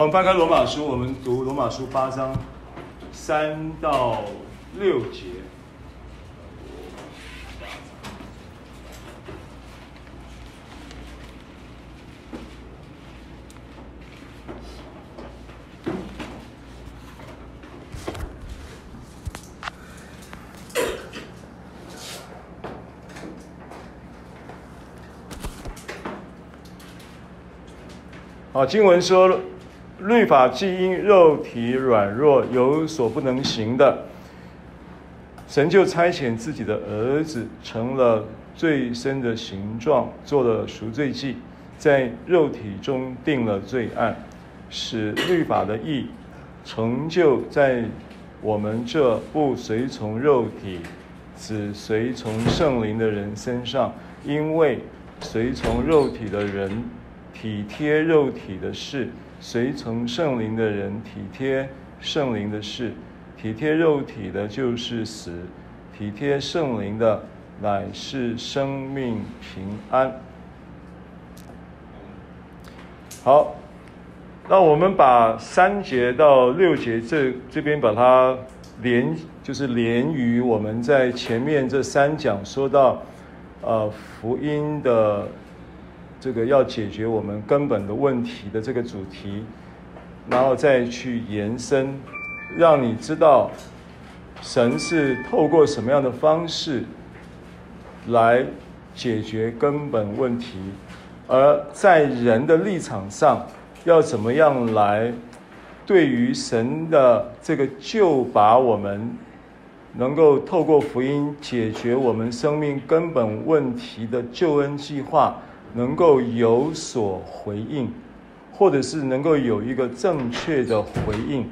我们翻开罗马书，我们读罗马书八章三到六节。好，经文说，律法既因肉体软弱有所不能行的，神就差遣自己的儿子，成了最深的形状，做了赎罪祭，在肉体中定了罪案，使律法的义成就在我们这不随从肉体，只随从圣灵的人身上，因为随从肉体的人。体贴肉体的事，随从圣灵的人体贴圣灵的事。体贴肉体的，就是死；体贴圣灵的，乃是生命平安。好，那我们把三节到六节这这边把它连，就是连于我们在前面这三讲说到，呃，福音的。这个要解决我们根本的问题的这个主题，然后再去延伸，让你知道神是透过什么样的方式来解决根本问题，而在人的立场上要怎么样来对于神的这个救拔我们，能够透过福音解决我们生命根本问题的救恩计划。能够有所回应，或者是能够有一个正确的回应，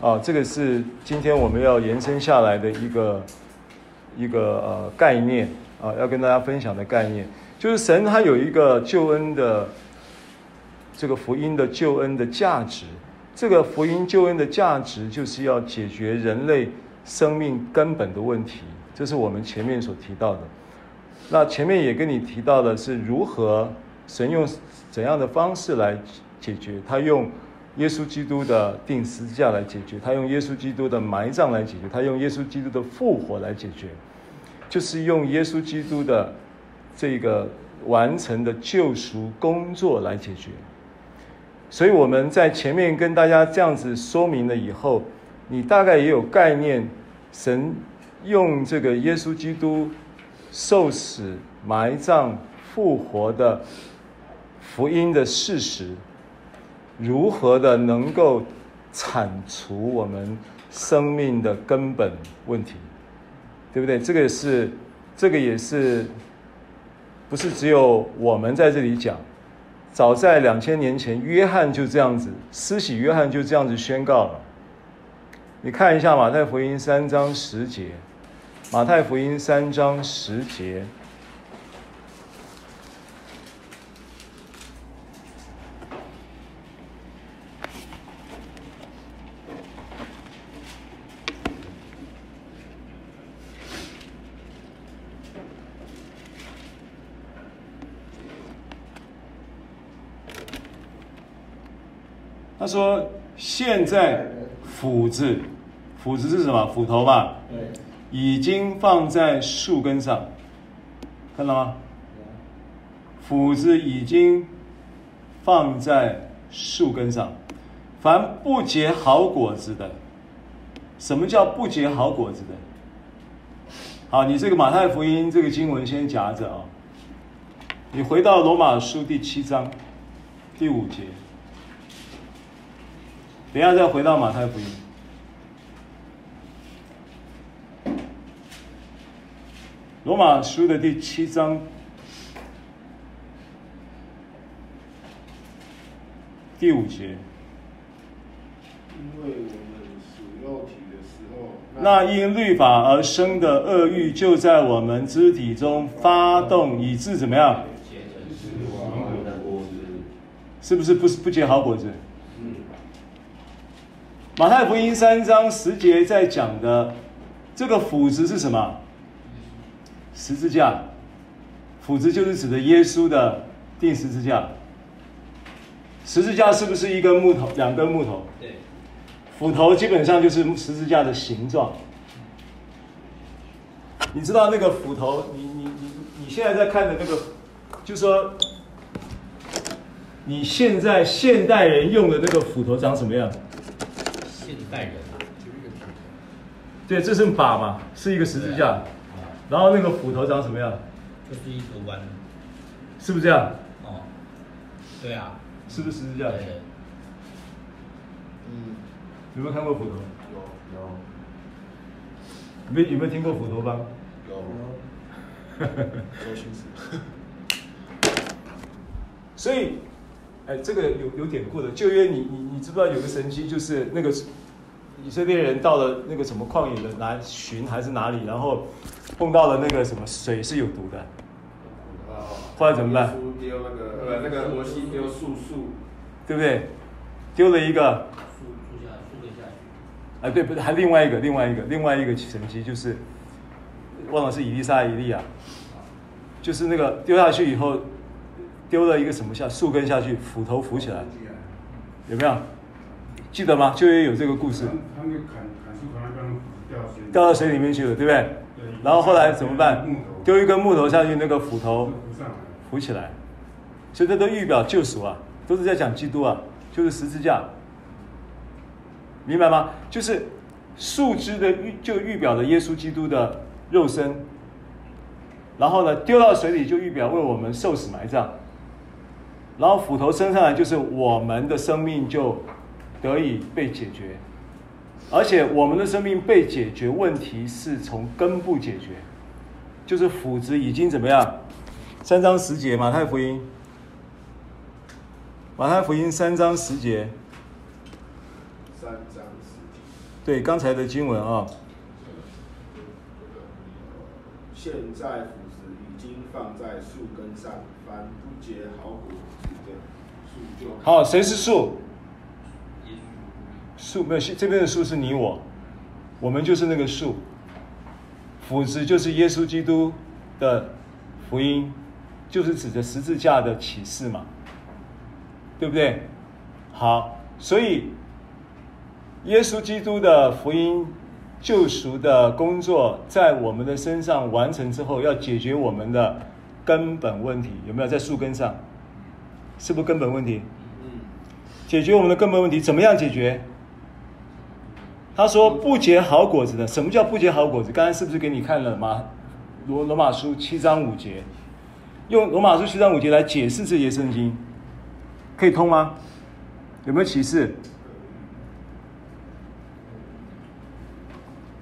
啊，这个是今天我们要延伸下来的一个一个呃概念啊，要跟大家分享的概念，就是神他有一个救恩的这个福音的救恩的价值，这个福音救恩的价值就是要解决人类生命根本的问题，这是我们前面所提到的。那前面也跟你提到的是如何神用怎样的方式来解决？他用耶稣基督的钉十字架来解决，他用耶稣基督的埋葬来解决，他用耶稣基督的复活来解决，就是用耶稣基督的这个完成的救赎工作来解决。所以我们在前面跟大家这样子说明了以后，你大概也有概念，神用这个耶稣基督。受死、埋葬、复活的福音的事实，如何的能够铲除我们生命的根本问题，对不对？这个是，这个也是，不是只有我们在这里讲。早在两千年前，约翰就这样子，施洗约翰就这样子宣告了。你看一下马太福音三章十节。马太福音三章十节，他说：“现在斧子，斧子是什么？斧头吧？对。”已经放在树根上，看到吗？斧子已经放在树根上。凡不结好果子的，什么叫不结好果子的？好，你这个马太福音这个经文先夹着啊。你回到罗马书第七章第五节，等下再回到马太福音。罗马书的第七章第五节，因为我们属肉体的时候，那因律法而生的恶欲就在我们肢体中发动，以致怎么样？是不是不不结好果子？马太福音三章十节在讲的这个斧子是什么？十字架，斧子就是指的耶稣的钉十字架。十字架是不是一根木头，两根木头？对。斧头基本上就是十字架的形状。你知道那个斧头，你你你你现在在看的那个，就说，你现在现代人用的那个斧头长什么样？现代人啊，就是一个对，这是把嘛，是一个十字架。啊、然后那个斧头长什么样？就是一个弯。是不是这样？哦。对啊。是不是十字架？对。嗯。有没有看过斧头？有有。没有有没有听过斧头帮有？所以，哎，这个有有典故的。旧约你你你知不知道有个神迹，就是那个以色列人到了那个什么旷野的哪寻还是哪里，然后碰到了那个什么水是有毒的。后来怎么办？丢那个呃那个摩西丢树树，对不对？丢了一个。树树下树下去。啊，对，不是还另外一个另外一个另外一个神迹就是。忘了是以利沙、以利亚，就是那个丢下去以后，丢了一个什么下树根下去，斧头浮起来，有没有？记得吗？就有这个故事。掉到水里面去了，对不对？然后后来怎么办？丢一根木头下去，那个斧头浮起来。所以这都预表救赎啊，都是在讲基督啊，就是十字架，明白吗？就是树枝的预就预表了耶稣基督的。肉身，然后呢，丢到水里就预表为我们受死埋葬，然后斧头升上来就是我们的生命就得以被解决，而且我们的生命被解决，问题是从根部解决，就是斧子已经怎么样？三章十节，马太福音，马太福音三章十节，三章十节，对，刚才的经文啊。现在斧子已经放在树根上，凡不结好果子的树就好。谁是树？树没有，这边的树是你我，我们就是那个树。斧子就是耶稣基督的福音，就是指着十字架的启示嘛，对不对？好，所以耶稣基督的福音。救赎的工作在我们的身上完成之后，要解决我们的根本问题，有没有在树根上？是不是根本问题？解决我们的根本问题，怎么样解决？他说不结好果子的，什么叫不结好果子？刚才是不是给你看了吗？罗罗马书七章五节，用罗马书七章五节来解释这些圣经，可以通吗？有没有启示？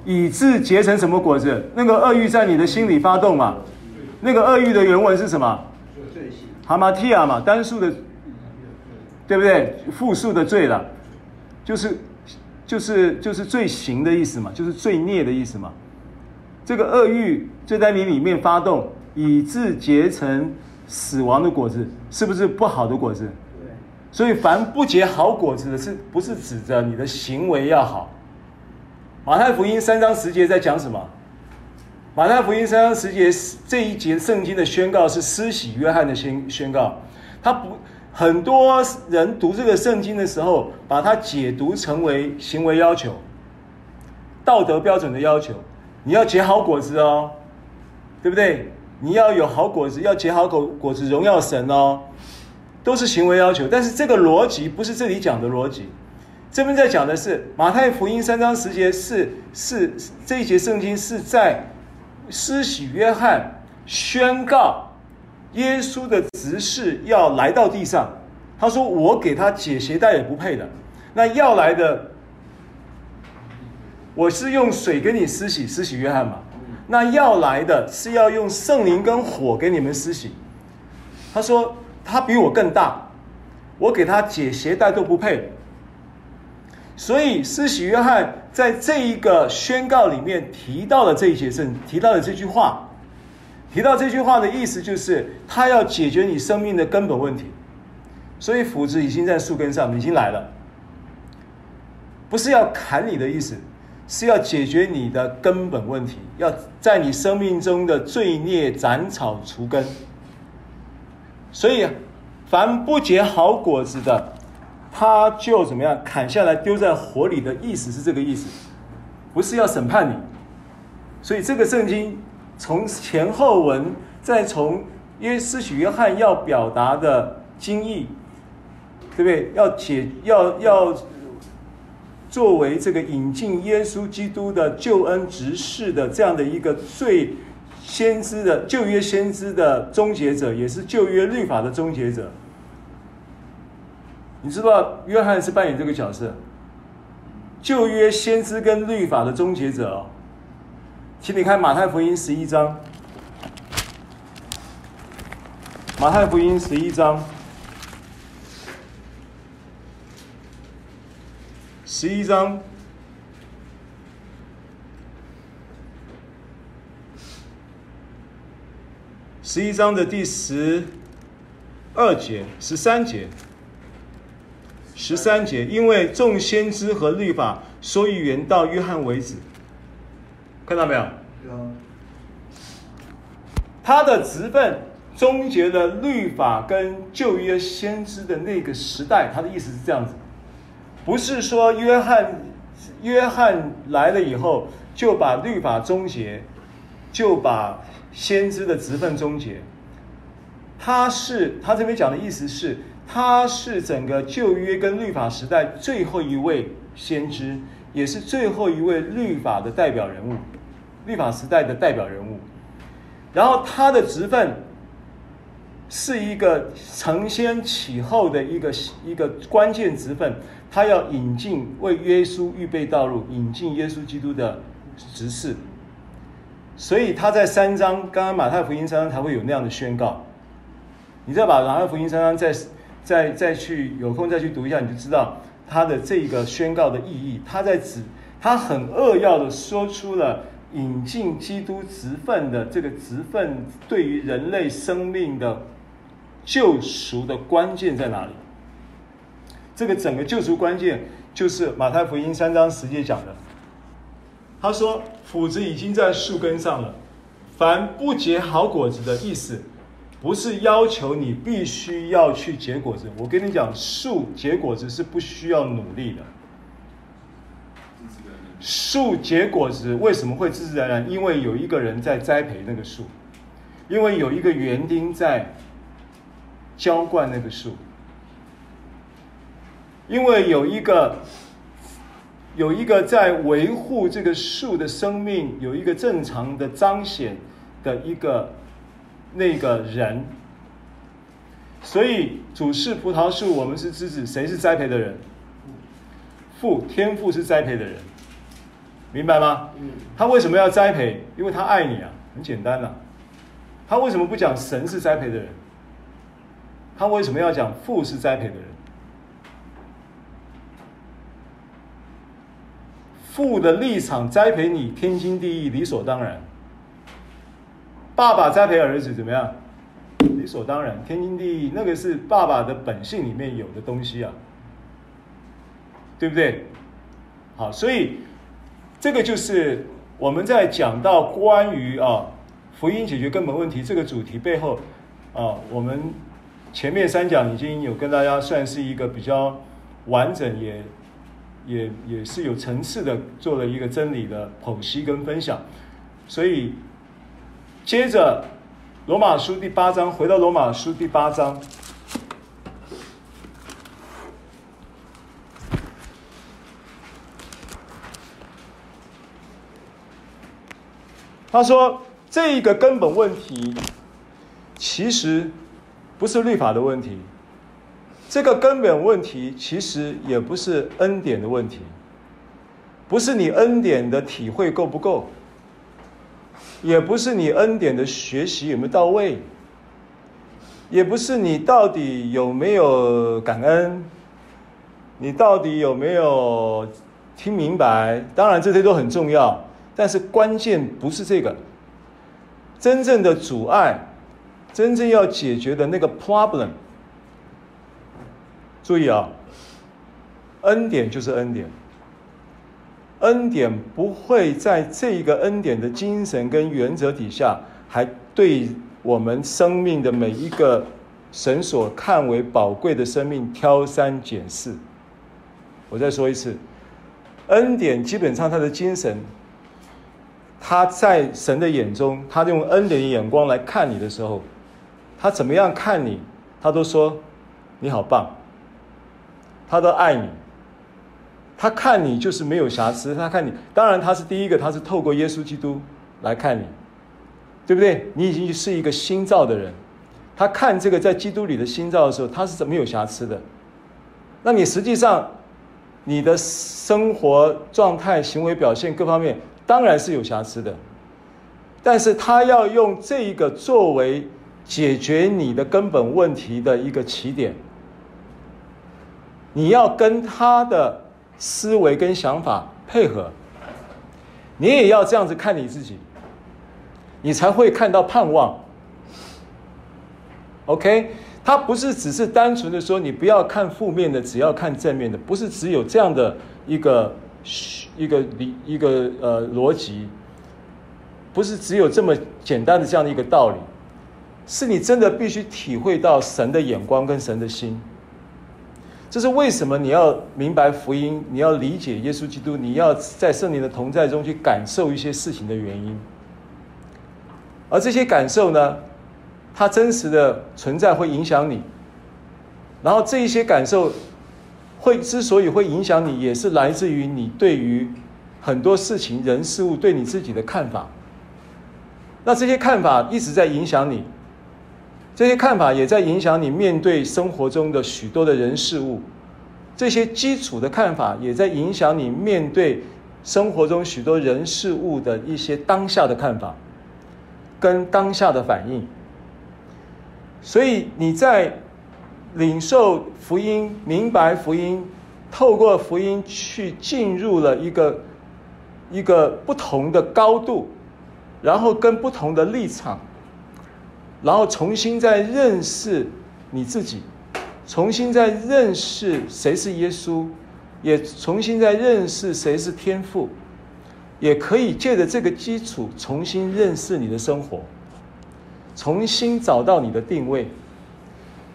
以致结成什么果子？那个恶欲在你的心里发动嘛？那个恶欲的原文是什么？哈马提亚嘛，单数的，对不对？复数的罪了，就是就是就是罪行的意思嘛，就是罪孽的意思嘛。这个恶欲就在你里面发动，以致结成死亡的果子，是不是不好的果子？所以凡不结好果子的，是不是指着你的行为要好？马太福音三章十节在讲什么？马太福音三章十节这一节圣经的宣告是施洗约翰的宣宣告，他不很多人读这个圣经的时候，把它解读成为行为要求、道德标准的要求。你要结好果子哦，对不对？你要有好果子，要结好果果子，荣耀神哦，都是行为要求。但是这个逻辑不是这里讲的逻辑。这边在讲的是马太福音三章十节，是是这一节圣经是在施洗约翰宣告耶稣的执事要来到地上。他说：“我给他解鞋带也不配的，那要来的，我是用水给你施洗，施洗约翰嘛。那要来的是要用圣灵跟火给你们施洗。他说他比我更大，我给他解鞋带都不配。”所以，施洗约翰在这一个宣告里面提到了这一节圣，提到了这句话，提到这句话的意思就是，他要解决你生命的根本问题。所以，斧子已经在树根上，已经来了，不是要砍你的意思，是要解决你的根本问题，要在你生命中的罪孽斩草除根。所以，凡不结好果子的，他就怎么样砍下来丢在火里的意思是这个意思，不是要审判你。所以这个圣经从前后文，再从约施洗约翰要表达的经义，对不对？要解要要作为这个引进耶稣基督的救恩执事的这样的一个最先知的旧约先知的终结者，也是旧约律法的终结者。你知道约翰是扮演这个角色，旧约先知跟律法的终结者哦。请你看马太福音十一章，马太福音十一章，十一章，十一章的第十二节、十三节、十三节，因为众先知和律法说预言到约翰为止。看到没有？他的职分终结了律法跟旧约先知的那个时代。他的意思是这样子，不是说约翰约翰来了以后就把律法终结，就把先知的职分终结。他是他这边讲的意思是，他是整个旧约跟律法时代最后一位先知，也是最后一位律法的代表人物。律法时代的代表人物，然后他的职分是一个承先启后的一个一个关键职分，他要引进为耶稣预备道路，引进耶稣基督的职事，所以他在三章，刚刚马太福音三章才会有那样的宣告。你再把马太福音三章再再再去有空再去读一下，你就知道他的这个宣告的意义。他在指他很扼要的说出了。引进基督职分的这个职分，对于人类生命的救赎的关键在哪里？这个整个救赎关键就是马太福音三章十节讲的。他说：“斧子已经在树根上了，凡不结好果子的意思，不是要求你必须要去结果子。我跟你讲，树结果子是不需要努力的。”树结果子为什么会自自然然？因为有一个人在栽培那个树，因为有一个园丁在浇灌那个树，因为有一个有一个在维护这个树的生命，有一个正常的彰显的一个那个人。所以主是葡萄树，我们是枝子，谁是栽培的人？父，天父是栽培的人。明白吗？他为什么要栽培？因为他爱你啊，很简单啊。他为什么不讲神是栽培的人？他为什么要讲父是栽培的人？父的立场栽培你，天经地义，理所当然。爸爸栽培儿子怎么样？理所当然，天经地义，那个是爸爸的本性里面有的东西啊，对不对？好，所以。这个就是我们在讲到关于啊福音解决根本问题这个主题背后啊，我们前面三讲已经有跟大家算是一个比较完整也也也是有层次的做了一个真理的剖析跟分享，所以接着罗马书第八章，回到罗马书第八章。他说：“这一个根本问题，其实不是律法的问题。这个根本问题，其实也不是恩典的问题，不是你恩典的体会够不够，也不是你恩典的学习有没有到位，也不是你到底有没有感恩，你到底有没有听明白。当然，这些都很重要。”但是关键不是这个，真正的阻碍，真正要解决的那个 problem。注意啊，恩典就是恩典，恩典不会在这一个恩典的精神跟原则底下，还对我们生命的每一个神所看为宝贵的生命挑三拣四。我再说一次，恩典基本上他的精神，他在神的眼中，他用恩典的眼光来看你的时候，他怎么样看你，他都说你好棒，他都爱你。他看你就是没有瑕疵，他看你，当然他是第一个，他是透过耶稣基督来看你，对不对？你已经是一个新造的人，他看这个在基督里的新造的时候，他是怎么有瑕疵的。那你实际上你的生活状态、行为表现各方面当然是有瑕疵的，但是他要用这一个作为解决你的根本问题的一个起点，你要跟他的。思维跟想法配合，你也要这样子看你自己，你才会看到盼望。OK，他不是只是单纯的说你不要看负面的，只要看正面的，不是只有这样的一个一个理一个呃逻辑，不是只有这么简单的这样的一个道理，是你真的必须体会到神的眼光跟神的心。这是为什么你要明白福音，你要理解耶稣基督，你要在圣灵的同在中去感受一些事情的原因。而这些感受呢，它真实的存在会影响你。然后这一些感受会之所以会影响你，也是来自于你对于很多事情、人、事物对你自己的看法。那这些看法一直在影响你。这些看法也在影响你面对生活中的许多的人事物，这些基础的看法也在影响你面对生活中许多人事物的一些当下的看法，跟当下的反应。所以你在领受福音、明白福音、透过福音去进入了一个一个不同的高度，然后跟不同的立场。然后重新再认识你自己，重新再认识谁是耶稣，也重新再认识谁是天父，也可以借着这个基础重新认识你的生活，重新找到你的定位，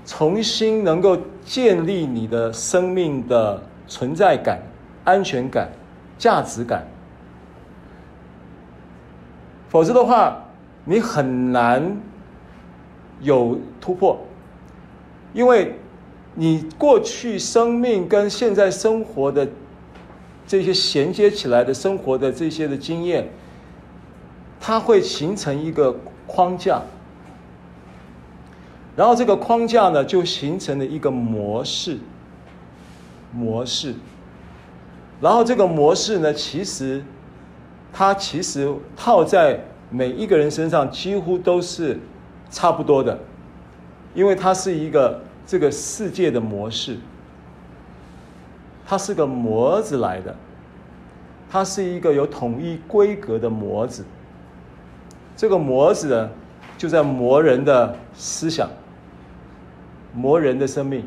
重新能够建立你的生命的存在感、安全感、价值感。否则的话，你很难。有突破，因为你过去生命跟现在生活的这些衔接起来的生活的这些的经验，它会形成一个框架，然后这个框架呢，就形成了一个模式，模式，然后这个模式呢，其实它其实套在每一个人身上，几乎都是。差不多的，因为它是一个这个世界的模式，它是个模子来的，它是一个有统一规格的模子。这个模子呢，就在磨人的思想，磨人的生命，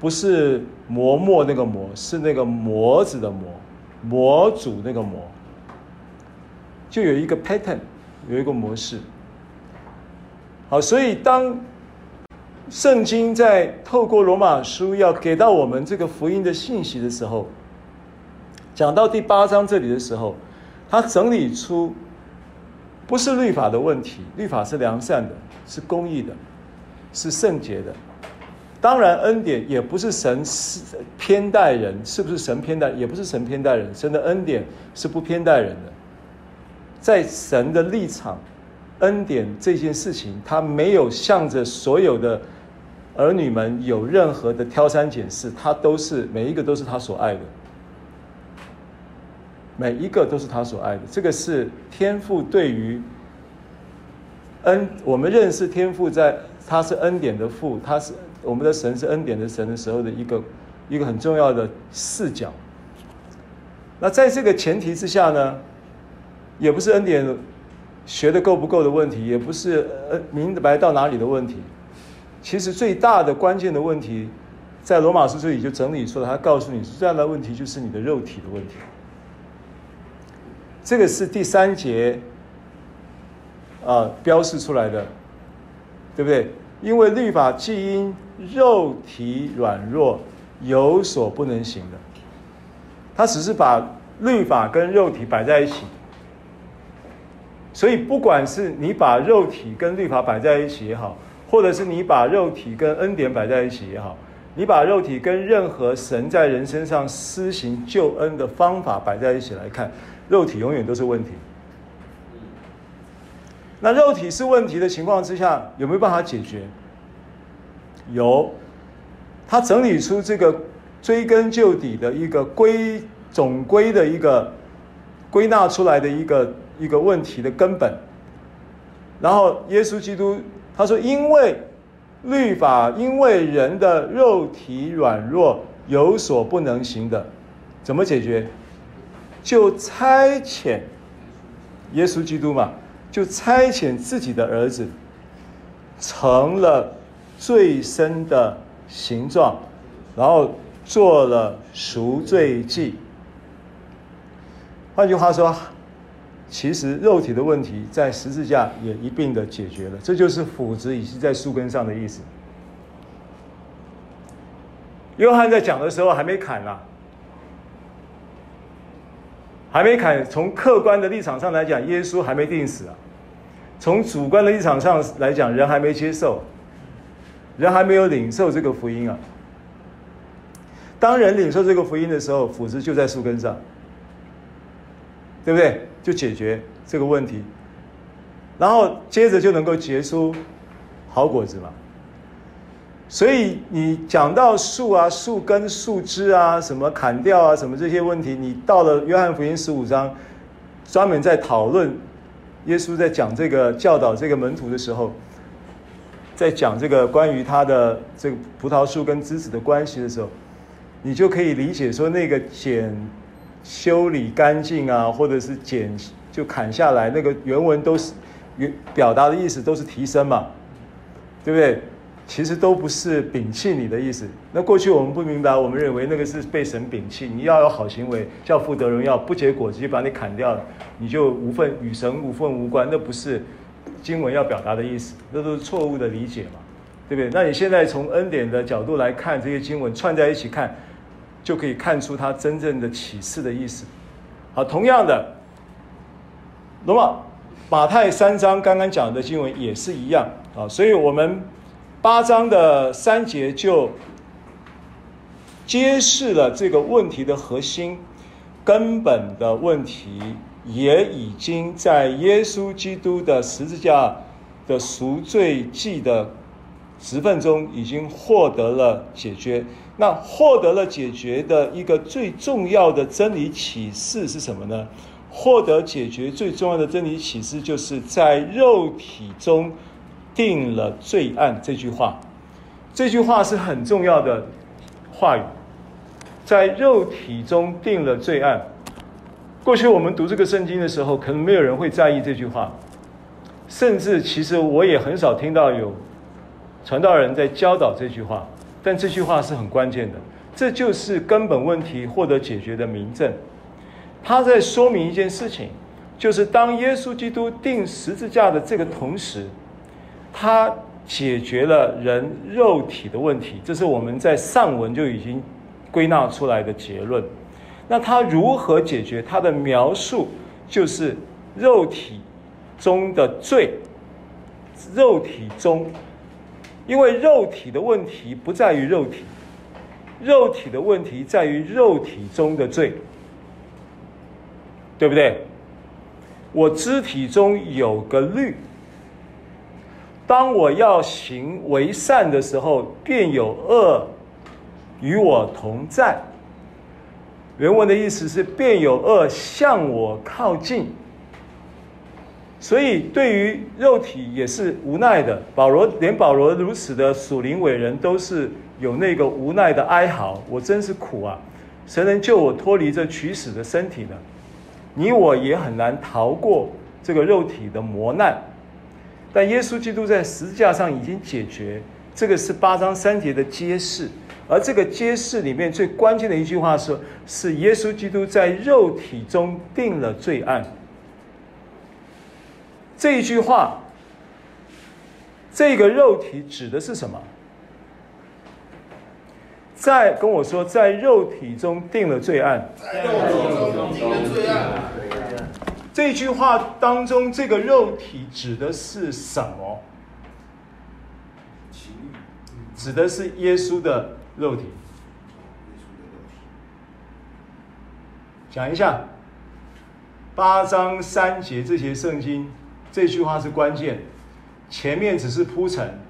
不是磨墨那个磨，是那个模子的模，模组那个模，就有一个 pattern，有一个模式。好，所以当圣经在透过罗马书要给到我们这个福音的信息的时候，讲到第八章这里的时候，他整理出不是律法的问题，律法是良善的，是公义的，是圣洁的。当然，恩典也不是神是偏待人，是不是神偏待？也不是神偏待人，神的恩典是不偏待人的，在神的立场。恩典这件事情，他没有向着所有的儿女们有任何的挑三拣四，他都是每一个都是他所爱的，每一个都是他所爱的。这个是天父对于恩，我们认识天父，在他是恩典的父，他是我们的神是恩典的神的时候的一个一个很重要的视角。那在这个前提之下呢，也不是恩典。学的够不够的问题，也不是呃明白到哪里的问题。其实最大的关键的问题，在罗马书这里就整理出来，他告诉你，最大的问题就是你的肉体的问题。这个是第三节啊标示出来的，对不对？因为律法既因肉体软弱有所不能行的。他只是把律法跟肉体摆在一起，所以不管是你把肉体跟律法摆在一起也好，或者是你把肉体跟恩典摆在一起也好，你把肉体跟任何神在人身上施行救恩的方法摆在一起来看，肉体永远都是问题。那肉体是问题的情况之下，有没有办法解决？有，他整理出这个。追根究底的一个归总归的一个归纳出来的一个一个问题的根本，然后耶稣基督他说：“因为律法，因为人的肉体软弱，有所不能行的，怎么解决？就差遣耶稣基督嘛，就差遣自己的儿子，成了最深的形状，然后。”做了赎罪祭。换句话说，其实肉体的问题在十字架也一并的解决了。这就是斧子已经在树根上的意思。约翰在讲的时候还没砍啊，还没砍。从客观的立场上来讲，耶稣还没钉死啊。从主观的立场上来讲，人还没接受，人还没有领受这个福音啊。当人领受这个福音的时候，斧子就在树根上，对不对？就解决这个问题，然后接着就能够结出好果子嘛。所以你讲到树啊、树根、树枝啊、什么砍掉啊、什么这些问题，你到了约翰福音十五章，专门在讨论耶稣在讲这个教导这个门徒的时候，在讲这个关于他的这个葡萄树跟枝子的关系的时候。你就可以理解说，那个剪修理干净啊，或者是剪就砍下来，那个原文都是原表达的意思都是提升嘛，对不对？其实都不是摒弃你的意思。那过去我们不明白，我们认为那个是被神摒弃，你要有好行为，叫父得荣耀，不结果直接把你砍掉了，你就无份与神无份无关，那不是经文要表达的意思，那都是错误的理解嘛，对不对？那你现在从恩典的角度来看这些经文串在一起看。就可以看出它真正的启示的意思。好，同样的，那么马太三章刚刚讲的经文也是一样啊，所以我们八章的三节就揭示了这个问题的核心、根本的问题，也已经在耶稣基督的十字架的赎罪祭的十分中已经获得了解决。那获得了解决的一个最重要的真理启示是什么呢？获得解决最重要的真理启示，就是在肉体中定了罪案这句话。这句话是很重要的话语，在肉体中定了罪案。过去我们读这个圣经的时候，可能没有人会在意这句话，甚至其实我也很少听到有传道人在教导这句话。但这句话是很关键的，这就是根本问题获得解决的明证。他在说明一件事情，就是当耶稣基督定十字架的这个同时，它解决了人肉体的问题。这是我们在上文就已经归纳出来的结论。那它如何解决？它的描述就是肉体中的罪，肉体中。因为肉体的问题不在于肉体，肉体的问题在于肉体中的罪，对不对？我肢体中有个律，当我要行为善的时候，便有恶与我同在。原文的意思是，便有恶向我靠近。所以，对于肉体也是无奈的。保罗连保罗如此的属灵伟人，都是有那个无奈的哀嚎。我真是苦啊！谁能救我脱离这取死的身体呢？你我也很难逃过这个肉体的磨难。但耶稣基督在十字架上已经解决，这个是八章三节的揭示。而这个揭示里面最关键的一句话是：是耶稣基督在肉体中定了罪案。这一句话，这个肉体指的是什么？在跟我说，在肉体中定了罪案。在肉体中定了罪案。这句话当中，这个肉体指的是什么？指的是耶稣的肉体。讲一下，八章三节这些圣经，这句话是关键，前面只是铺陈，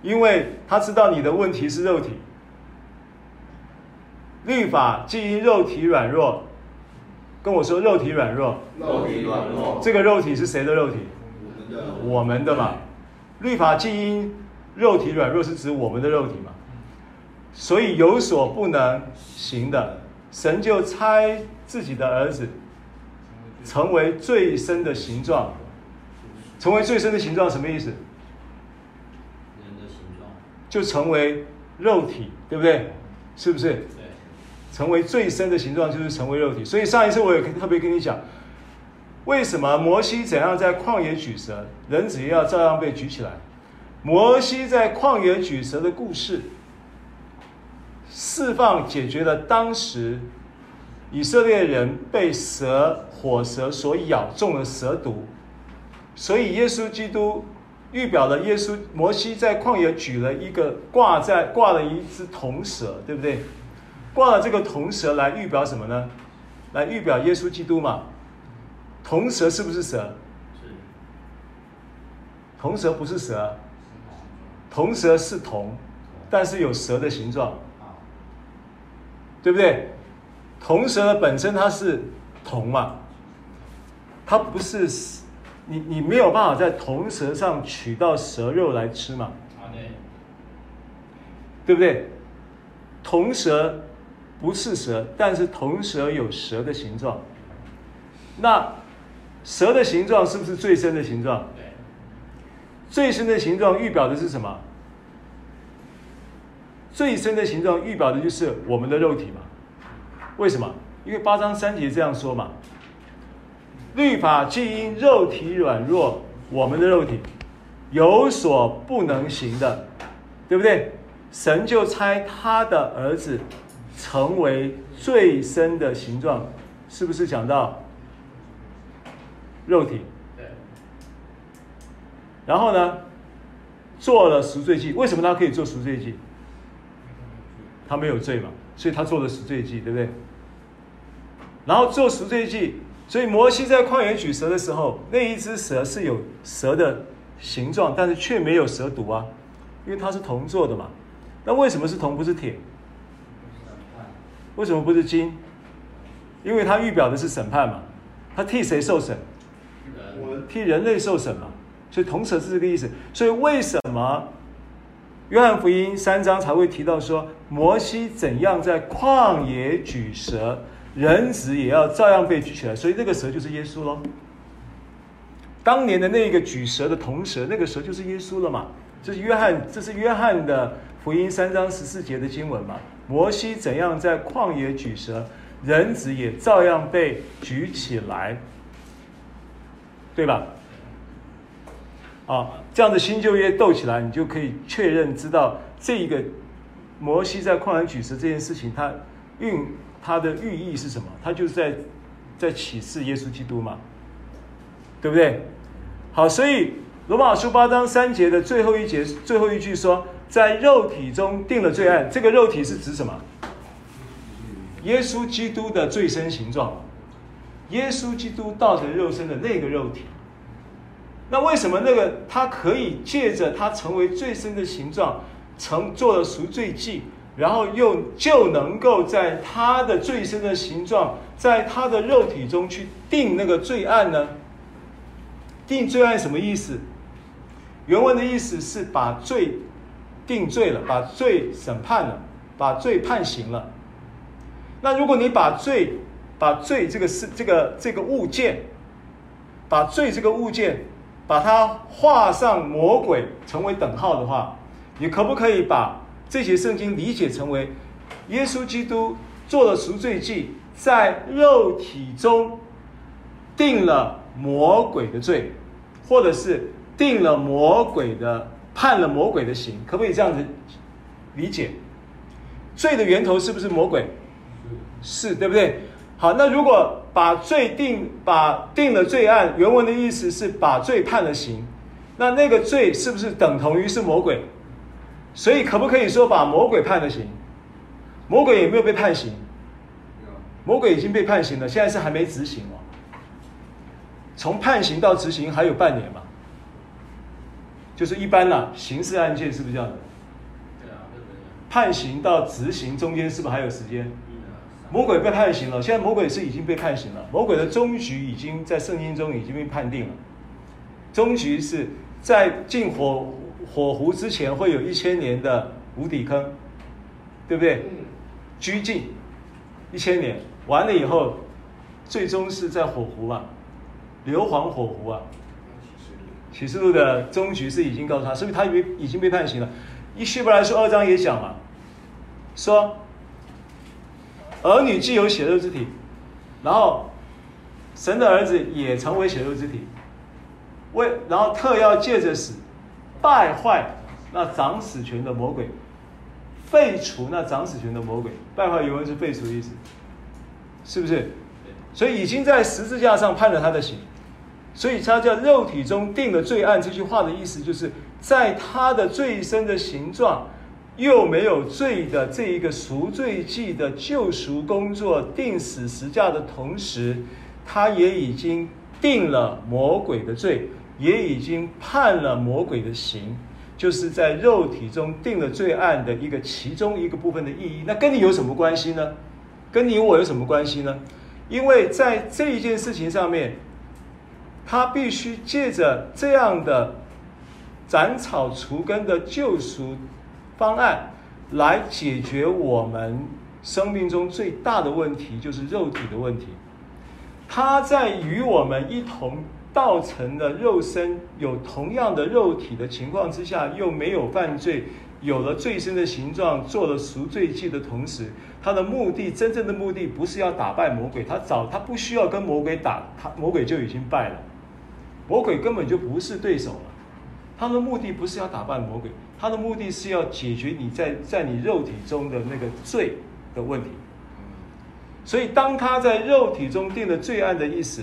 因为他知道你的问题是肉体，律法既因肉体软弱，跟我说肉体软弱，肉体软弱，这个肉体是谁的肉体？我们的，我们的嘛，律法既因肉体软弱是指我们的肉体嘛？所以有所不能行的，神就差自己的儿子，成为最深的形状。成为最深的形状什么意思？人的形状。就成为肉体，对不对？是不是？成为最深的形状就是成为肉体。所以上一次我也特别跟你讲，为什么摩西怎样在旷野举蛇，人子要照样被举起来。摩西在旷野举蛇的故事。释放解决了当时以色列人被蛇火蛇所咬中的蛇毒，所以耶稣基督预表了耶稣摩西在旷野举了一个挂在挂了一只铜蛇，对不对？挂了这个铜蛇来预表什么呢？来预表耶稣基督嘛？铜蛇是不是蛇？是。铜蛇不是蛇，铜蛇是铜，但是有蛇的形状。对不对？铜蛇的本身它是铜嘛，它不是你你没有办法在铜蛇上取到蛇肉来吃嘛？对不对？铜蛇不是蛇，但是铜蛇有蛇的形状。那蛇的形状是不是最深的形状？最深的形状预表的是什么？最深的形状预表的就是我们的肉体嘛？为什么？因为八章三节这样说嘛。律法既因肉体软弱，我们的肉体有所不能行的，对不对？神就差他的儿子成为最深的形状，是不是讲到肉体？对。然后呢，做了赎罪祭。为什么他可以做赎罪祭？他没有罪嘛，所以他做了赎罪祭，对不对？然后做赎罪祭，所以摩西在旷野举蛇的时候，那一只蛇是有蛇的形状，但是却没有蛇毒啊，因为它是铜做的嘛。那为什么是铜不是铁？为什么不是金？因为它预表的是审判嘛，它替谁受审？替人类受审嘛。所以铜蛇是这个意思。所以为什么？约翰福音三章才会提到说，摩西怎样在旷野举蛇，人子也要照样被举起来。所以那个蛇就是耶稣喽。当年的那个举蛇的铜蛇，那个蛇就是耶稣了嘛？这是约翰，这是约翰的福音三章十四节的经文嘛？摩西怎样在旷野举蛇，人子也照样被举起来，对吧？啊，这样的新旧约斗起来，你就可以确认知道这一个摩西在旷野举蛇这件事情，它蕴它的寓意是什么？它就是在在启示耶稣基督嘛，对不对？好，所以罗马书八章三节的最后一节最后一句说，在肉体中定了罪案。这个肉体是指什么？耶稣基督的最深形状，耶稣基督道成肉身的那个肉体。那为什么那个他可以借着他成为最深的形状，成做了赎罪祭，然后又就能够在他的最深的形状，在他的肉体中去定那个罪案呢？定罪案什么意思？原文的意思是把罪定罪了，把罪审判了，把罪判刑了。那如果你把罪，把罪这个是这个这个物件，把罪这个物件。把它画上魔鬼成为等号的话，你可不可以把这些圣经理解成为耶稣基督做了赎罪祭，在肉体中定了魔鬼的罪，或者是定了魔鬼的判了魔鬼的刑，可不可以这样子理解？罪的源头是不是魔鬼？是，对不对？好，那如果把罪定把定了罪案，原文的意思是把罪判了刑，那那个罪是不是等同于是魔鬼？所以可不可以说把魔鬼判了刑？魔鬼有没有被判刑？魔鬼已经被判刑了，现在是还没执行哦。从判刑到执行还有半年嘛？就是一般啦，刑事案件是不是这样的？对啊，判刑到执行中间是不是还有时间？魔鬼被判刑了，现在魔鬼是已经被判刑了，魔鬼的终局已经在圣经中已经被判定了。终局是在进火火湖之前会有一千年的无底坑，对不对？拘禁一千年，完了以后，最终是在火湖啊，硫磺火湖啊。启示录的终局是已经告诉他，是不是他以为已经被判刑了？以希伯来书二章也讲嘛，说儿女既有血肉之体，然后神的儿子也成为血肉之体，为然后特要借着死败坏那掌死权的魔鬼。废除那掌死权的魔鬼，败坏原文是废除的意思，是不是？所以已经在十字架上判了他的刑，所以他叫肉体中定了罪案。这句话的意思就是在他的罪身的形状又没有罪的这一个赎罪祭的救赎工作定死十架的同时，他也已经定了魔鬼的罪，也已经判了魔鬼的刑。就是在肉体中定了罪案的一个其中一个部分的意义，那跟你有什么关系呢？跟你我有什么关系呢？因为在这一件事情上面，他必须借着这样的斩草除根的救赎方案来解决我们生命中最大的问题，就是肉体的问题。他在与我们一同。道成的肉身，有同样的肉体的情况之下，又没有犯罪，有了罪身的形状，做了赎罪祭的同时，他的目的，真正的目的不是要打败魔鬼，他早他不需要跟魔鬼打，他魔鬼就已经败了，魔鬼根本就不是对手了。他的目的不是要打败魔鬼，他的目的是要解决你在在你肉体中的那个罪的问题。所以，当他在肉体中定了罪案的意思。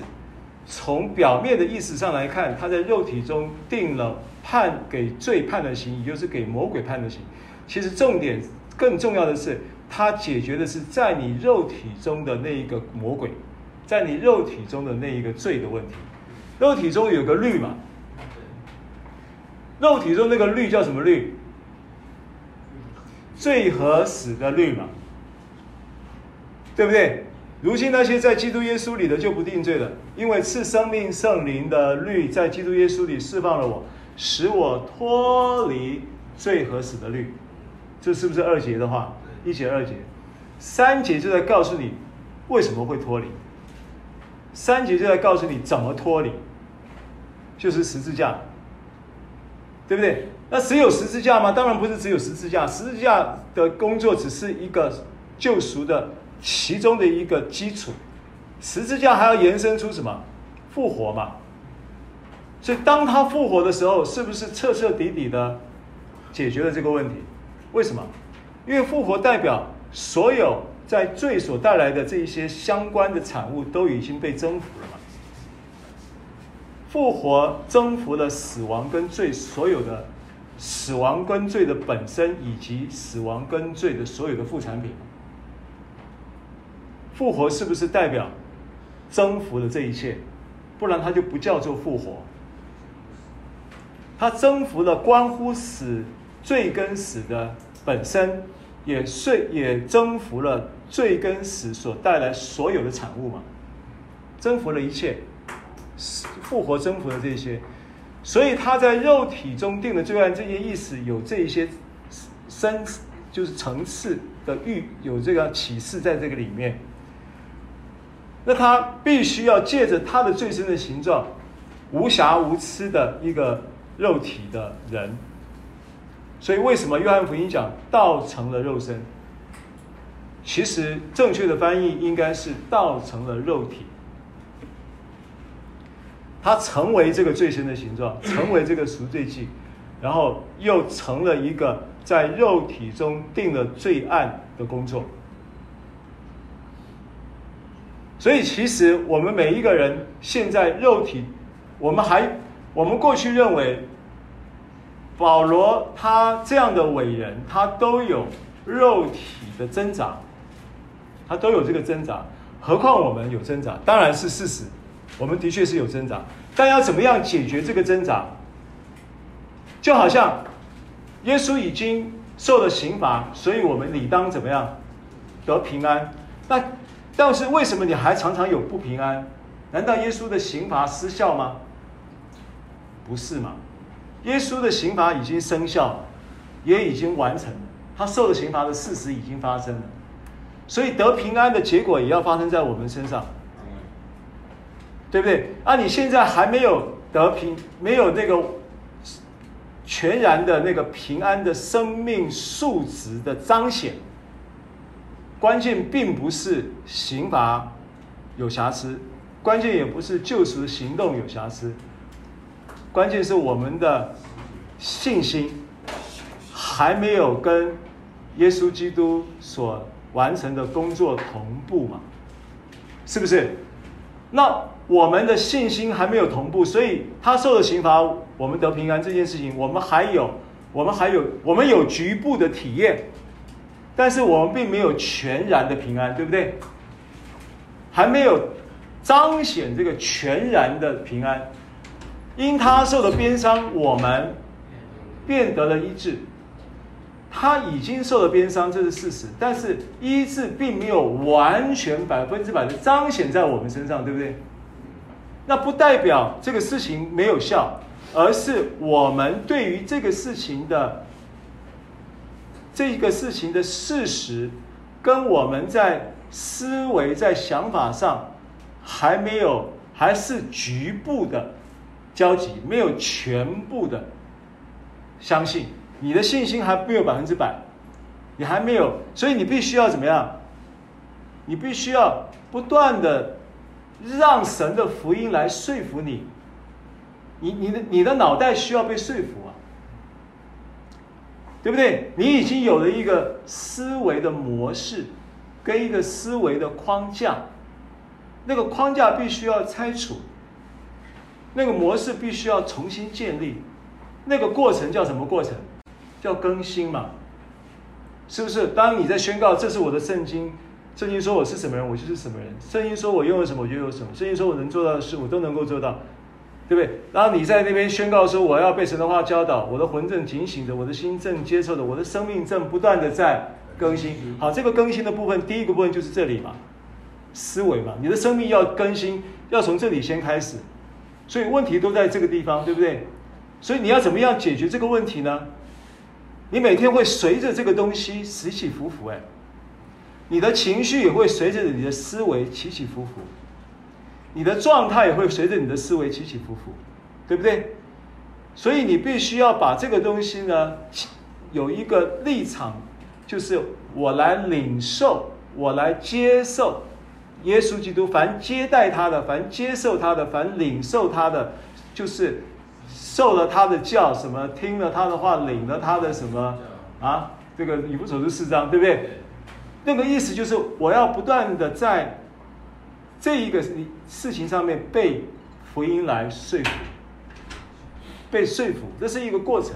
从表面的意思上来看，他在肉体中定了判给罪判的刑，也就是给魔鬼判的刑。其实重点更重要的是，他解决的是在你肉体中的那一个魔鬼，在你肉体中的那一个罪的问题。肉体中有个律嘛，肉体中那个律叫什么律？罪和死的律嘛，对不对？如今那些在基督耶稣里的就不定罪了，因为赐生命圣灵的律在基督耶稣里释放了我，使我脱离罪和死的律。这是不是二节的话？一节二节，三节就在告诉你为什么会脱离。三节就在告诉你怎么脱离，就是十字架，对不对？那只有十字架吗？当然不是只有十字架，十字架的工作只是一个救赎的。其中的一个基础，十字架还要延伸出什么？复活嘛。所以当他复活的时候，是不是彻彻底底的解决了这个问题？为什么？因为复活代表所有在罪所带来的这一些相关的产物都已经被征服了嘛。复活征服了死亡跟罪所有的死亡跟罪的本身，以及死亡跟罪的所有的副产品。复活是不是代表征服了这一切？不然它就不叫做复活。它征服了关乎死、罪跟死的本身，也遂也征服了罪跟死所带来所有的产物嘛？征服了一切，复活征服的这些，所以他在肉体中定的罪案，这些意思有这一些深，就是层次的预有这个启示在这个里面。那他必须要借着他的最深的形状，无瑕无疵的一个肉体的人。所以为什么约翰福音讲道成了肉身？其实正确的翻译应该是道成了肉体。他成为这个罪身的形状，成为这个赎罪祭，然后又成了一个在肉体中定了罪案的工作。所以，其实我们每一个人现在肉体，我们还我们过去认为，保罗他这样的伟人，他都有肉体的挣扎，他都有这个挣扎，何况我们有挣扎，当然是事实，我们的确是有挣扎，但要怎么样解决这个挣扎？就好像耶稣已经受了刑罚，所以我们理当怎么样得平安？那。但是为什么你还常常有不平安？难道耶稣的刑罚失效吗？不是嘛？耶稣的刑罚已经生效，也已经完成了，他受了刑罚的事实已经发生了，所以得平安的结果也要发生在我们身上，对不对？啊，你现在还没有得平，没有那个全然的那个平安的生命数值的彰显。关键并不是刑罚有瑕疵，关键也不是救赎行动有瑕疵，关键是我们的信心还没有跟耶稣基督所完成的工作同步嘛？是不是？那我们的信心还没有同步，所以他受了刑罚，我们得平安这件事情，我们还有，我们还有，我们有局部的体验。但是我们并没有全然的平安，对不对？还没有彰显这个全然的平安。因他受的鞭伤，我们变得了医治。他已经受了鞭伤，这是事实。但是医治并没有完全百分之百的彰显在我们身上，对不对？那不代表这个事情没有效，而是我们对于这个事情的。这个事情的事实，跟我们在思维、在想法上还没有，还是局部的交集，没有全部的相信。你的信心还没有百分之百，你还没有，所以你必须要怎么样？你必须要不断的让神的福音来说服你。你你的你的脑袋需要被说服啊。对不对？你已经有了一个思维的模式，跟一个思维的框架，那个框架必须要拆除，那个模式必须要重新建立，那个过程叫什么过程？叫更新嘛，是不是？当你在宣告这是我的圣经，圣经说我是什么人，我就是什么人；圣经说我拥有什么，我就有什么；圣经说我能做到的事，我都能够做到。对不对？然后你在那边宣告说：“我要被神的话教导，我的魂正警醒着，我的心正接受着，我的生命正不断的在更新。”好，这个更新的部分，第一个部分就是这里嘛，思维嘛，你的生命要更新，要从这里先开始。所以问题都在这个地方，对不对？所以你要怎么样解决这个问题呢？你每天会随着这个东西起起伏伏，哎，你的情绪也会随着你的思维起起伏伏。你的状态也会随着你的思维起起伏伏，对不对？所以你必须要把这个东西呢，有一个立场，就是我来领受，我来接受耶稣基督。凡接待他的，凡接受他的，凡领受他的，就是受了他的教，什么听了他的话，领了他的什么啊？这个以弗所书四章，对不对？那个意思就是我要不断的在。这一个事情上面被福音来说服，被说服，这是一个过程。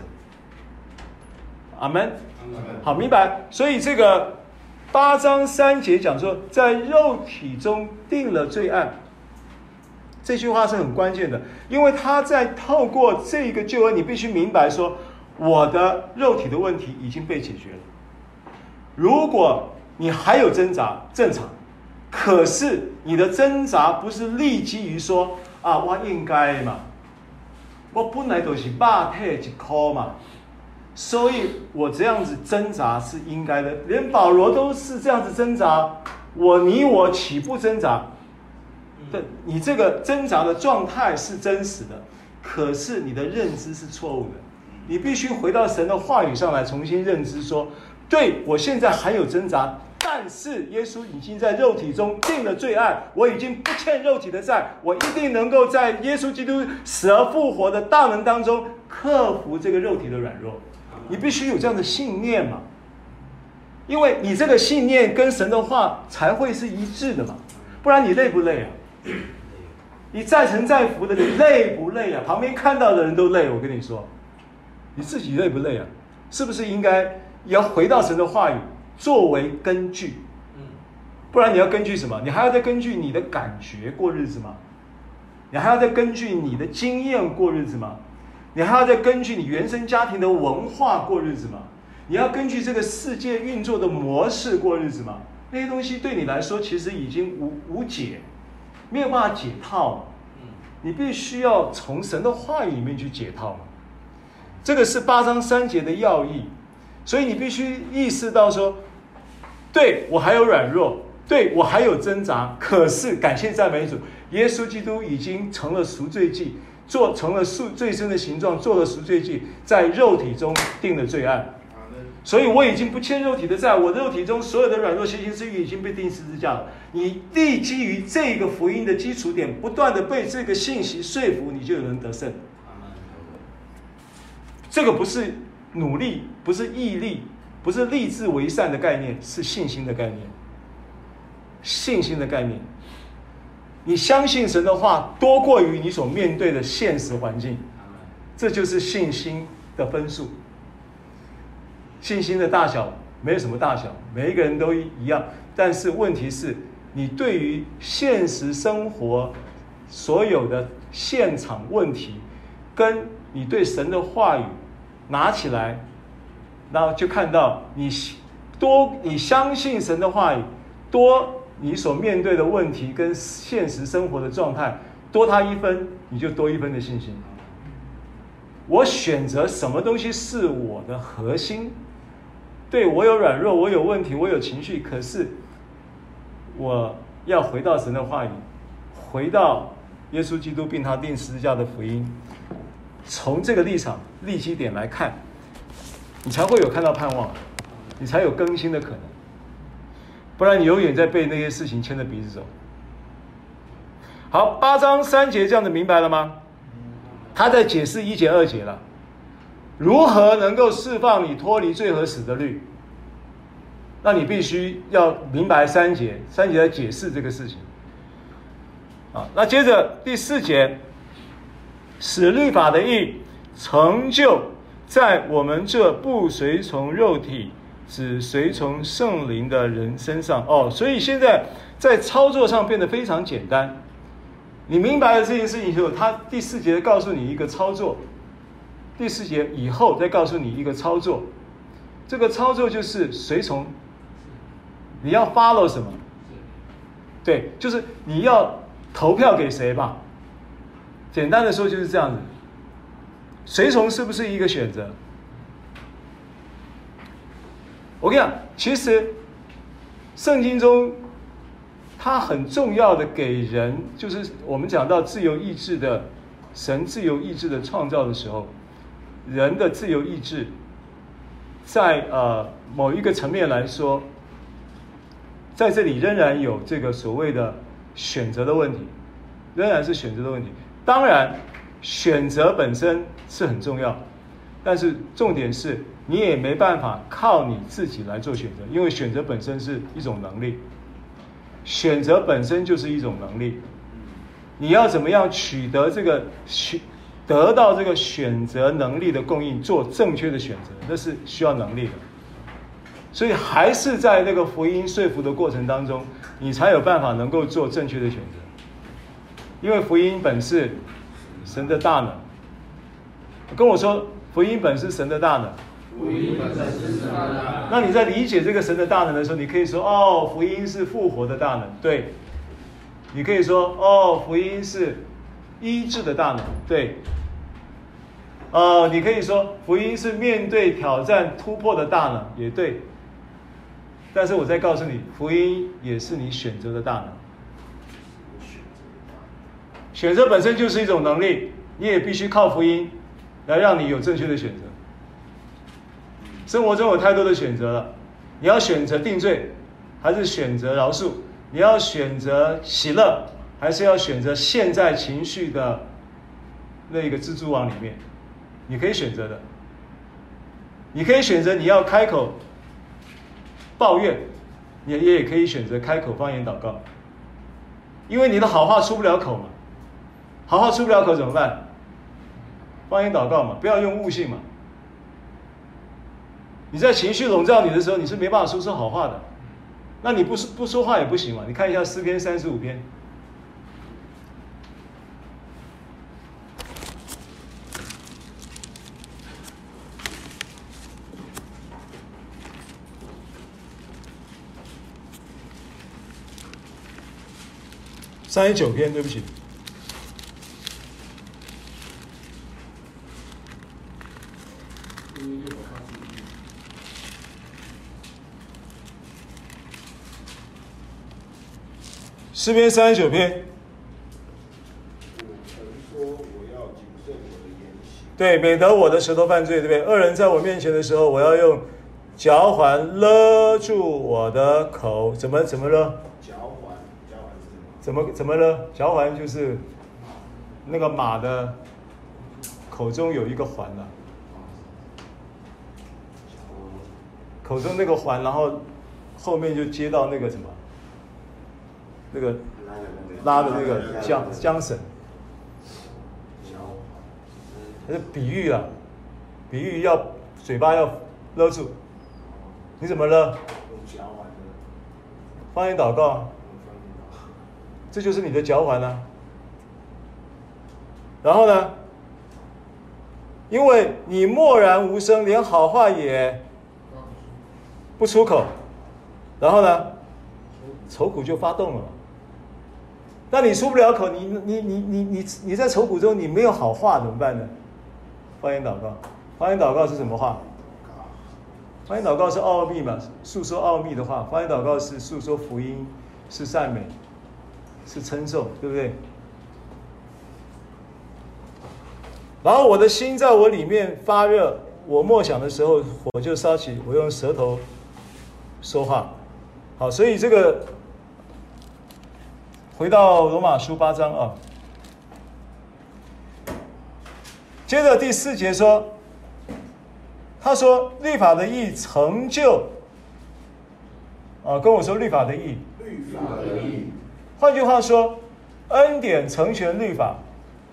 阿门。好，明白。所以这个八章三节讲说，在肉体中定了罪案，这句话是很关键的，因为他在透过这个救恩，你必须明白说，我的肉体的问题已经被解决了。如果你还有挣扎，正常。可是你的挣扎不是立基于说啊，我应该嘛，我本来都是霸体一块嘛，所以我这样子挣扎是应该的。连保罗都是这样子挣扎，我你我岂不挣扎？对，你这个挣扎的状态是真实的，可是你的认知是错误的。你必须回到神的话语上来重新认知说，说对我现在还有挣扎，但是耶稣已经在肉体中定了罪案，我已经不欠肉体的债，我一定能够在耶稣基督死而复活的大能当中克服这个肉体的软弱。你必须有这样的信念嘛，因为你这个信念跟神的话才会是一致的嘛，不然你累不累啊？你再沉再浮的，你累不累啊？旁边看到的人都累，我跟你说，你自己累不累啊？是不是应该要回到神的话语？作为根据，不然你要根据什么？你还要再根据你的感觉过日子吗？你还要再根据你的经验过日子吗？你还要再根据你原生家庭的文化过日子吗？你要根据这个世界运作的模式过日子吗？那些东西对你来说其实已经无无解，没有办法解套。你必须要从神的话语里面去解套。这个是八章三节的要义。所以你必须意识到说，对我还有软弱，对我还有挣扎，可是感谢赞美主，耶稣基督已经成了赎罪祭，做成了赎罪身的形状，做了赎罪祭，在肉体中定了罪案。所以我已经不欠肉体的债，我肉体中所有的软弱、邪情私欲已经被钉十字架了。你立基于这个福音的基础点，不断的被这个信息说服，你就有人得胜。这个不是。努力不是毅力，不是立志为善的概念，是信心的概念。信心的概念，你相信神的话多过于你所面对的现实环境，这就是信心的分数。信心的大小没有什么大小，每一个人都一样。但是问题是，你对于现实生活所有的现场问题，跟你对神的话语。拿起来，然后就看到你多你相信神的话语，多你所面对的问题跟现实生活的状态多他一分，你就多一分的信心。我选择什么东西是我的核心？对，我有软弱，我有问题，我有情绪，可是我要回到神的话语，回到耶稣基督并他钉十字架的福音。从这个立场、立基点来看，你才会有看到盼望，你才有更新的可能。不然你永远在被那些事情牵着鼻子走。好，八章三节这样子明白了吗？他在解释一节、二节了，如何能够释放你脱离罪和死的律？那你必须要明白三节，三节来解释这个事情。啊，那接着第四节。使律法的义成就在我们这不随从肉体，只随从圣灵的人身上。哦，所以现在在操作上变得非常简单。你明白了这件事情以后，他第四节告诉你一个操作，第四节以后再告诉你一个操作。这个操作就是随从，你要 follow 什么？对，就是你要投票给谁吧。简单的说就是这样子，随从是不是一个选择？我跟你讲，其实圣经中它很重要的给人，就是我们讲到自由意志的神自由意志的创造的时候，人的自由意志在呃某一个层面来说，在这里仍然有这个所谓的选择的问题，仍然是选择的问题。当然，选择本身是很重要，但是重点是你也没办法靠你自己来做选择，因为选择本身是一种能力，选择本身就是一种能力。你要怎么样取得这个选，得到这个选择能力的供应，做正确的选择，那是需要能力的。所以还是在那个福音说服的过程当中，你才有办法能够做正确的选择。因为福音本是神的大能，跟我说福音本是神的大能。福音本是神的大能。那你在理解这个神的大能的时候，你可以说哦，福音是复活的大能，对。你可以说哦，福音是医治的大能，对。哦，你可以说福音是面对挑战突破的大能，也对。但是我再告诉你，福音也是你选择的大能。选择本身就是一种能力，你也必须靠福音来让你有正确的选择。生活中有太多的选择了，你要选择定罪，还是选择饶恕？你要选择喜乐，还是要选择陷在情绪的那个蜘蛛网里面？你可以选择的。你可以选择你要开口抱怨，你也也可以选择开口方言祷告。因为你的好话出不了口嘛，好好出不了口怎么办？方言祷告嘛，不要用悟性嘛。你在情绪笼罩你的时候，你是没办法说出好话的。那你不说不说话也不行嘛。你看一下诗篇三十五篇，三十九篇，对不起。诗篇三十九篇。对，免得我的舌头犯罪，对不对？恶人在我面前的时候，我要用嚼环勒住我的口。怎么怎么勒？嚼环，嚼环是什么？怎么怎么勒？嚼环就是那个马的口中有一个环了、啊，口中那个环，然后后面就接到那个什么。那个拉的那个缰缰绳，它是比喻啊，比喻要嘴巴要勒住，你怎么勒？方言祷告，这就是你的脚环啊。然后呢，因为你默然无声，连好话也不出口，然后呢，愁苦就发动了。那你出不了口，你你你你你你在愁苦中，你没有好话怎么办呢？方言祷告，方言祷告是什么话？方言祷告是奥秘嘛，诉说奥秘的话。方言祷告是诉说福音，是赞美，是称颂，对不对？然后我的心在我里面发热，我默想的时候火就烧起，我用舌头说话。好，所以这个。回到罗马书八章啊，接着第四节说，他说律法的义成就，啊，跟我说律法的义，律法的义，换句话说，恩典成全律法，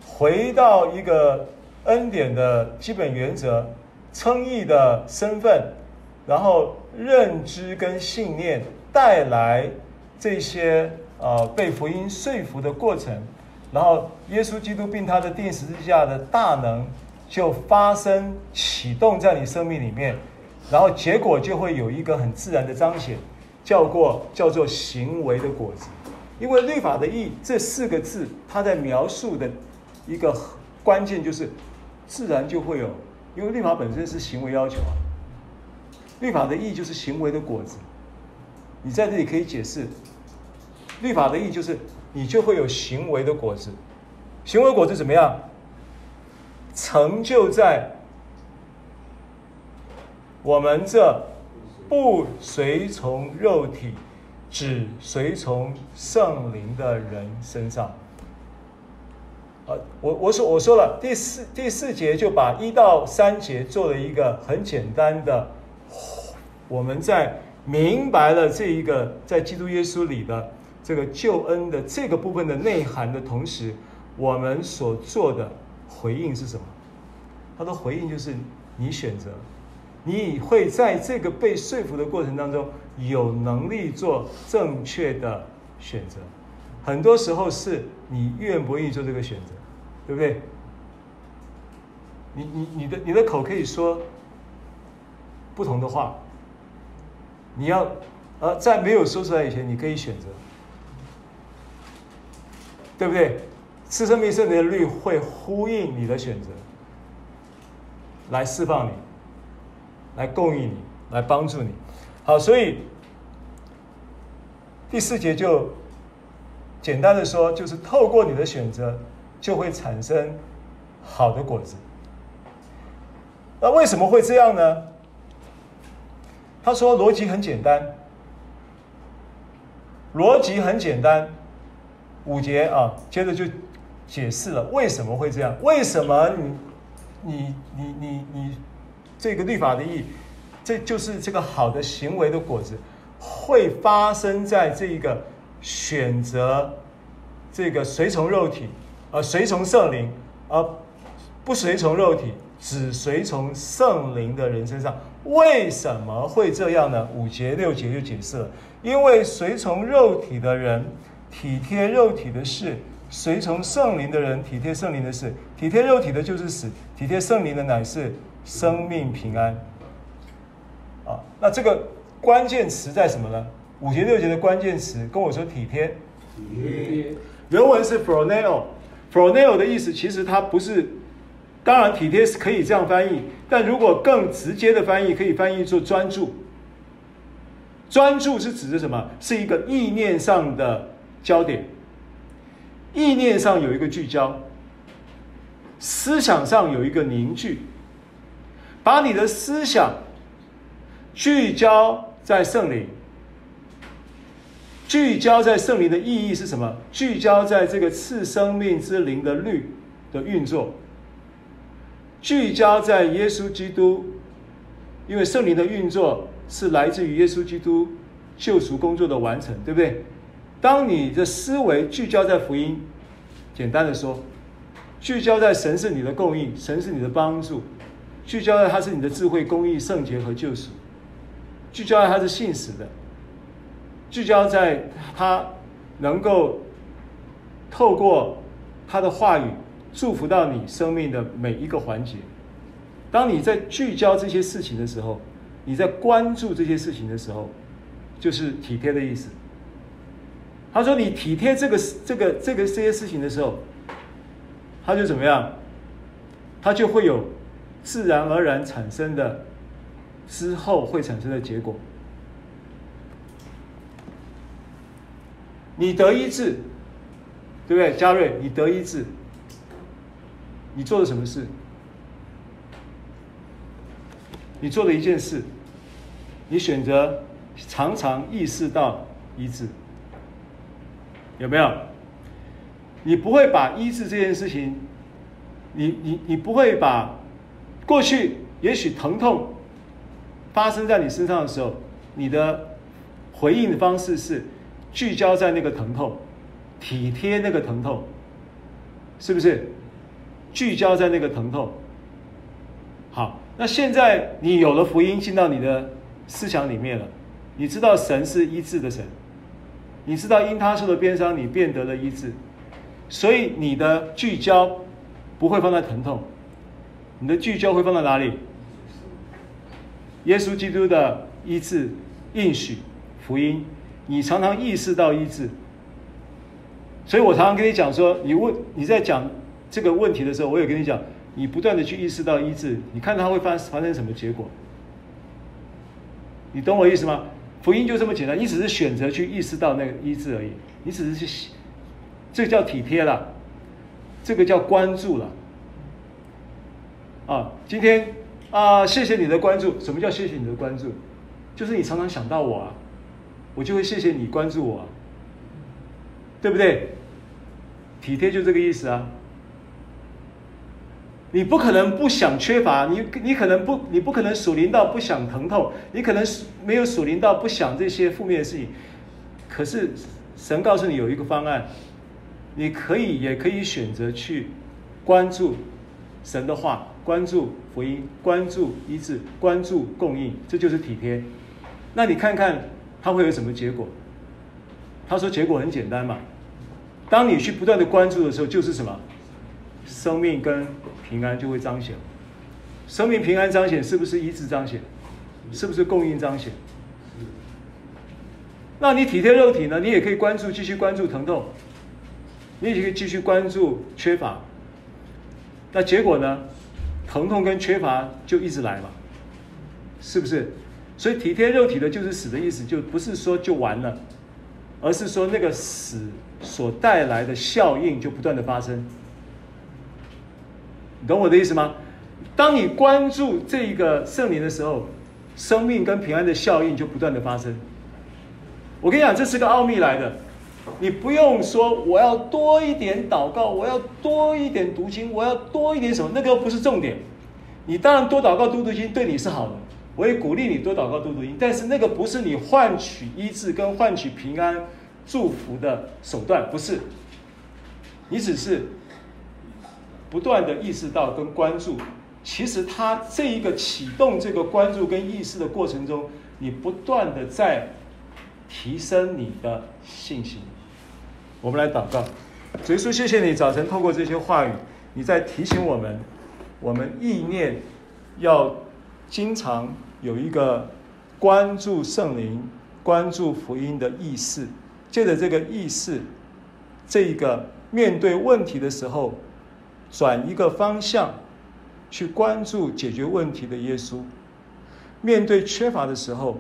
回到一个恩典的基本原则，称义的身份，然后认知跟信念带来这些。呃，被福音说服的过程，然后耶稣基督并他的定十字架的大能就发生启动在你生命里面，然后结果就会有一个很自然的彰显，叫过叫做行为的果子。因为律法的义这四个字，它在描述的一个关键就是自然就会有，因为律法本身是行为要求啊。律法的义就是行为的果子，你在这里可以解释。律法的意义就是，你就会有行为的果子，行为果子怎么样？成就在我们这不随从肉体，只随从圣灵的人身上。啊，我我说我说了，第四第四节就把一到三节做了一个很简单的，我们在明白了这一个在基督耶稣里的。这个救恩的这个部分的内涵的同时，我们所做的回应是什么？他的回应就是你选择，你会在这个被说服的过程当中有能力做正确的选择。很多时候是你愿不愿意做这个选择，对不对？你你你的你的口可以说不同的话，你要呃在没有说出来以前，你可以选择。对不对？赐生命圣灵的律会呼应你的选择，来释放你，来供应你，来帮助你。好，所以第四节就简单的说，就是透过你的选择，就会产生好的果子。那为什么会这样呢？他说逻辑很简单，逻辑很简单，五节啊，接着就解释了为什么会这样，为什么你你你你你这个律法的意义，这就是这个好的行为的果子，会发生在这一个选择这个随从肉体，而随从圣灵，而不随从肉体，只随从圣灵的人身上。为什么会这样呢？五节六节就解释了，因为随从肉体的人体贴肉体的事，随从圣灵的人体贴圣灵的事。体贴肉体的就是死，体贴圣灵的乃是生命平安。啊，那这个关键词在什么呢？五节六节的关键词跟我说体贴，体贴，原文是 phroneo，phroneo 的意思其实它不是。当然，体贴是可以这样翻译，但如果更直接的翻译，可以翻译作专注。专注是指的什么？是一个意念上的焦点，意念上有一个聚焦，思想上有一个凝聚，把你的思想聚焦在圣灵，聚焦在圣灵的意义是什么？聚焦在这个赐生命之灵的律的运作。聚焦在耶稣基督，因为圣灵的运作是来自于耶稣基督救赎工作的完成，对不对？当你的思维聚焦在福音，简单的说，聚焦在神是你的供应，神是你的帮助，聚焦在他是你的智慧、公义、圣洁和救赎，聚焦在他是信实的，聚焦在他能够透过他的话语。祝福到你生命的每一个环节。当你在聚焦这些事情的时候，你在关注这些事情的时候，就是体贴的意思。他说：“你体贴这个、这个、这个这些事情的时候，他就怎么样？他就会有自然而然产生的之后会产生的结果。你得医治，对不对？嘉瑞，你得医治。”你做了什么事？你做了一件事，你选择常常意识到医治，有没有？你不会把医治这件事情，你你你不会把过去也许疼痛发生在你身上的时候，你的回应的方式是聚焦在那个疼痛，体贴那个疼痛，是不是？聚焦在那个疼痛。好，那现在你有了福音进到你的思想里面了，你知道神是医治的神，你知道因他受的鞭伤你变得了医治，所以你的聚焦不会放在疼痛，你的聚焦会放在哪里？耶稣基督的医治应许福音，你常常意识到医治，所以我常常跟你讲说，你问你在讲。这个问题的时候，我也跟你讲，你不断的去意识到医治，你看它会发发生什么结果？你懂我意思吗？福音就这么简单，你只是选择去意识到那个医治而已，你只是去，这个叫体贴了，这个叫关注了。啊，今天啊，谢谢你的关注。什么叫谢谢你的关注？就是你常常想到我啊，我就会谢谢你关注我啊，对不对？体贴就这个意思啊。你不可能不想缺乏，你你可能不，你不可能属灵到不想疼痛，你可能没有属灵到不想这些负面的事情。可是神告诉你有一个方案，你可以也可以选择去关注神的话，关注福音，关注医治，关注供应，这就是体贴。那你看看他会有什么结果？他说结果很简单嘛，当你去不断的关注的时候，就是什么？生命跟平安就会彰显，生命平安彰显是不是医治彰显？是不是供应彰显？那你体贴肉体呢？你也可以关注，继续关注疼痛，你也可以继续关注缺乏。那结果呢？疼痛跟缺乏就一直来嘛，是不是？所以体贴肉体的就是死的意思，就不是说就完了，而是说那个死所带来的效应就不断的发生。你懂我的意思吗？当你关注这一个圣灵的时候，生命跟平安的效应就不断的发生。我跟你讲，这是个奥秘来的。你不用说我要多一点祷告，我要多一点读经，我要多一点什么，那个不是重点。你当然多祷告、多读经对你是好的，我也鼓励你多祷告、多读经。但是那个不是你换取医治跟换取平安、祝福的手段，不是。你只是不断的意识到跟关注，其实他这一个启动这个关注跟意识的过程中，你不断的在提升你的信心。我们来祷告，主耶稣，谢谢你早晨透过这些话语，你在提醒我们，我们意念要经常有一个关注圣灵、关注福音的意识。借着这个意识，这一个面对问题的时候，转一个方向去关注解决问题的耶稣；面对缺乏的时候，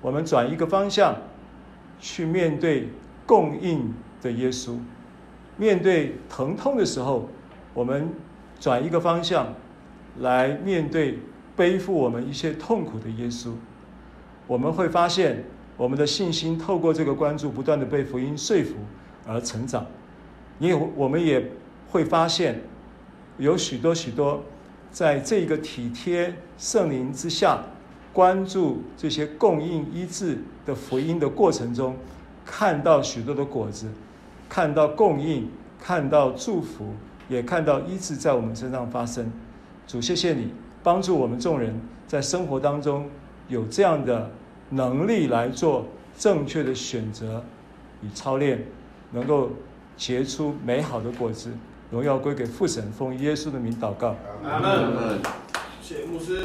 我们转一个方向去面对供应。的耶稣，面对疼痛的时候，我们转一个方向来面对背负我们一些痛苦的耶稣，我们会发现我们的信心透过这个关注，不断的被福音说服而成长。也我们也会发现有许多许多在这个体贴圣灵之下，关注这些供应医治的福音的过程中，看到许多的果子。看到供应，看到祝福，也看到医治在我们身上发生。主，谢谢你帮助我们众人在生活当中有这样的能力来做正确的选择与操练，能够结出美好的果子。荣耀归给父神，奉耶稣的名祷告。阿门。谢谢牧师。